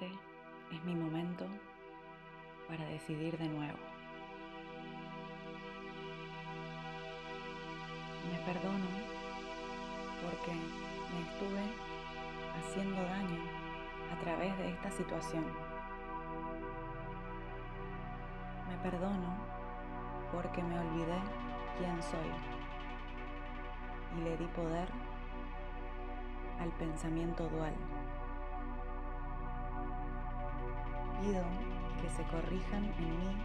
Este es mi momento para decidir de nuevo. Me perdono porque me estuve haciendo daño a través de esta situación. Me perdono porque me olvidé quién soy y le di poder al pensamiento dual. Pido que se corrijan en mí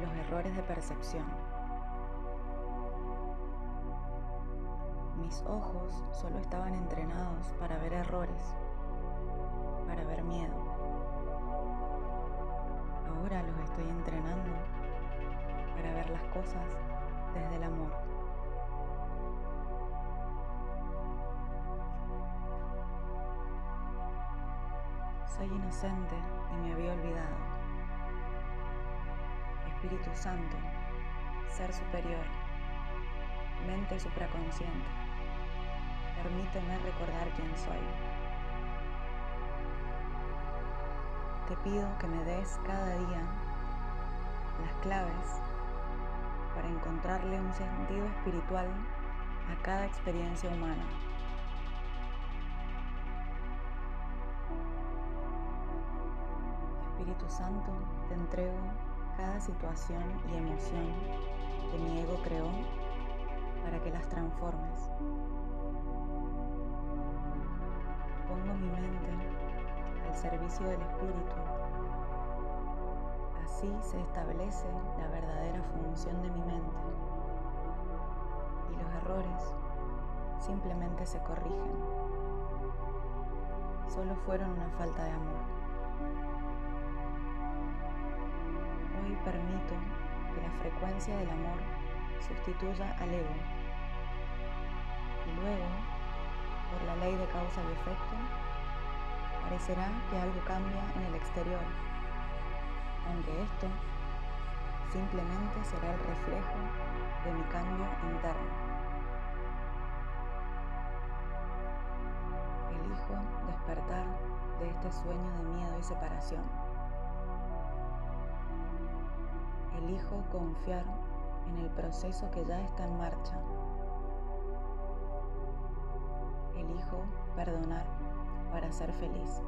los errores de percepción. Mis ojos solo estaban entrenados para ver errores, para ver miedo. Ahora los estoy entrenando para ver las cosas desde el amor. Soy inocente y me había olvidado. Espíritu Santo, Ser Superior, Mente supraconsciente, permíteme recordar quién soy. Te pido que me des cada día las claves para encontrarle un sentido espiritual a cada experiencia humana. Espíritu Santo, te entrego cada situación y emoción que mi ego creó para que las transformes. Pongo mi mente al servicio del Espíritu. Así se establece la verdadera función de mi mente y los errores simplemente se corrigen. Solo fueron una falta de amor. Permito que la frecuencia del amor sustituya al ego. Y luego, por la ley de causa y efecto, parecerá que algo cambia en el exterior, aunque esto simplemente será el reflejo de mi cambio interno. Elijo despertar de este sueño de miedo y separación. Elijo confiar en el proceso que ya está en marcha. Elijo perdonar para ser feliz.